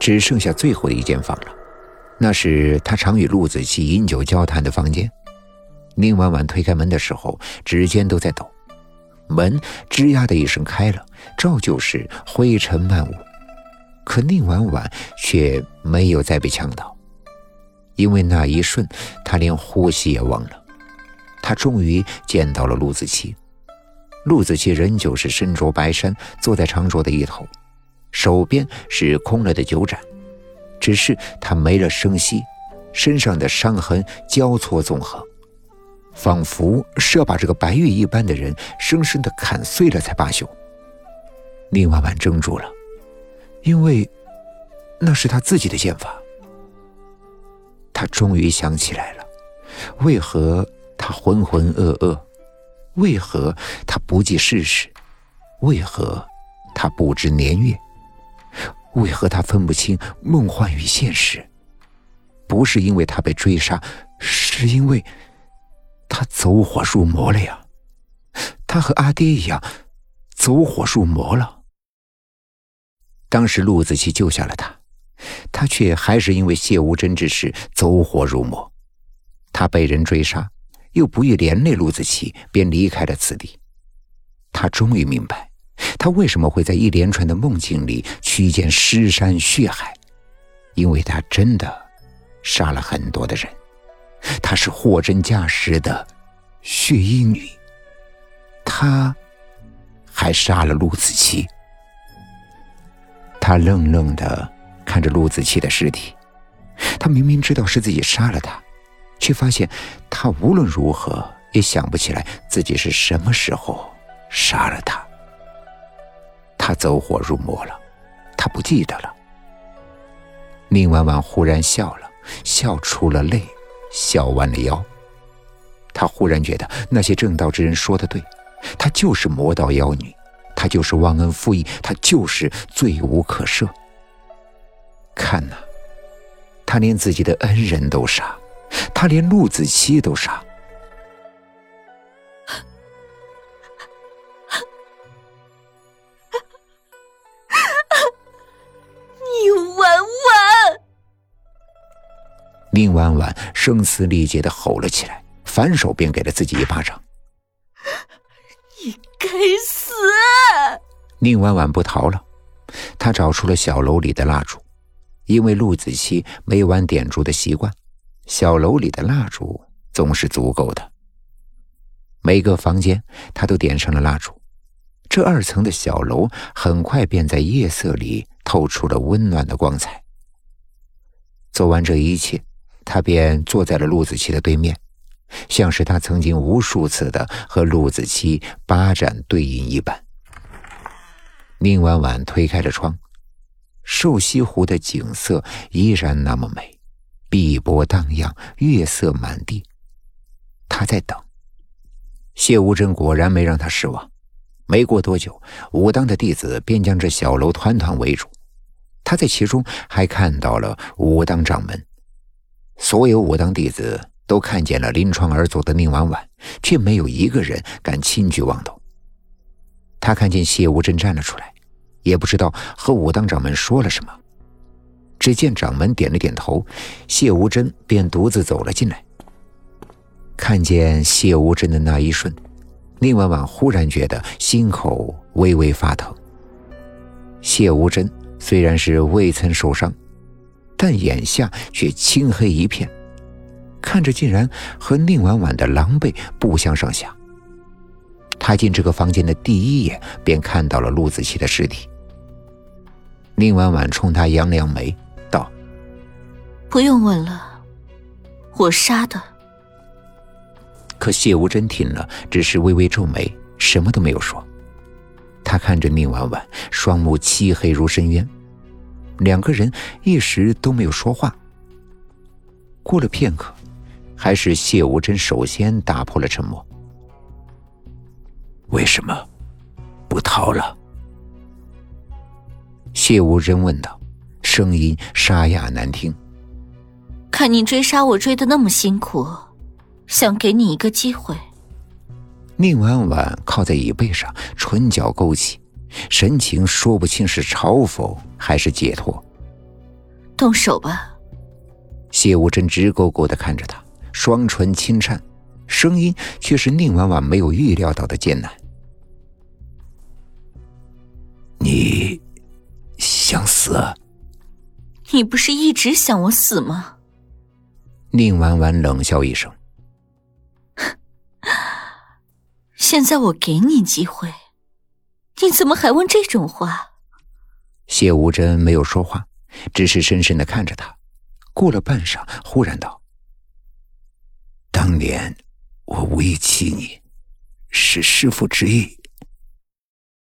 只剩下最后的一间房了，那是他常与陆子琪饮酒交谈的房间。宁婉婉推开门的时候，指尖都在抖。门吱呀的一声开了，照旧是灰尘漫舞。可宁婉婉却没有再被呛到，因为那一瞬，她连呼吸也忘了。她终于见到了陆子琪。陆子琪仍旧是身着白衫，坐在长桌的一头。手边是空了的酒盏，只是他没了声息，身上的伤痕交错纵横，仿佛是要把这个白玉一般的人生生的砍碎了才罢休。宁婉婉怔住了，因为那是他自己的剑法。他终于想起来了，为何他浑浑噩噩？为何他不记世事？为何他不知年月？为何他分不清梦幻与现实？不是因为他被追杀，是因为他走火入魔了呀！他和阿爹一样，走火入魔了。当时陆子琪救下了他，他却还是因为谢无真之事走火入魔。他被人追杀，又不欲连累陆子琪，便离开了此地。他终于明白。他为什么会在一连串的梦境里去见尸山血海？因为他真的杀了很多的人，他是货真价实的血衣女。他还杀了陆子琪。他愣愣的看着陆子琪的尸体，他明明知道是自己杀了他，却发现他无论如何也想不起来自己是什么时候杀了他。他走火入魔了，他不记得了。宁婉婉忽然笑了，笑出了泪，笑弯了腰。他忽然觉得那些正道之人说的对，她就是魔道妖女，她就是忘恩负义，她就是罪无可赦。看呐，他连自己的恩人都杀，他连陆子期都杀。宁婉婉声嘶力竭的吼了起来，反手便给了自己一巴掌。你该死！宁婉婉不逃了，她找出了小楼里的蜡烛，因为陆子期每晚点烛的习惯，小楼里的蜡烛总是足够的。每个房间，她都点上了蜡烛，这二层的小楼很快便在夜色里透出了温暖的光彩。做完这一切。他便坐在了陆子期的对面，像是他曾经无数次的和陆子期八盏对饮一般。宁婉婉推开了窗，瘦西湖的景色依然那么美，碧波荡漾，月色满地。他在等。谢无真果然没让他失望。没过多久，武当的弟子便将这小楼团团围住。他在其中还看到了武当掌门。所有武当弟子都看见了临窗而坐的宁婉婉，却没有一个人敢轻举妄动。他看见谢无真站了出来，也不知道和武当掌门说了什么。只见掌门点了点头，谢无真便独自走了进来。看见谢无真的那一瞬，宁婉婉忽然觉得心口微微发疼。谢无真虽然是未曾受伤。但眼下却青黑一片，看着竟然和宁婉婉的狼狈不相上下。他进这个房间的第一眼，便看到了陆子琪的尸体。宁婉婉冲他扬了扬眉，道：“不用问了，我杀的。”可谢无真听了，只是微微皱眉，什么都没有说。他看着宁婉婉，双目漆黑如深渊。两个人一时都没有说话。过了片刻，还是谢无真首先打破了沉默：“为什么不逃了？”谢无真问道，声音沙哑难听。“看你追杀我追的那么辛苦，想给你一个机会。”宁婉婉靠在椅背上，唇角勾起。神情说不清是嘲讽还是解脱。动手吧。谢无真直勾勾的看着他，双唇轻颤，声音却是宁婉婉没有预料到的艰难。你想死？你不是一直想我死吗？宁婉婉冷笑一声。现在我给你机会，你怎么还问这种话？谢无真没有说话，只是深深的看着他。过了半晌，忽然道：“当年我无意欺你，是师父之意。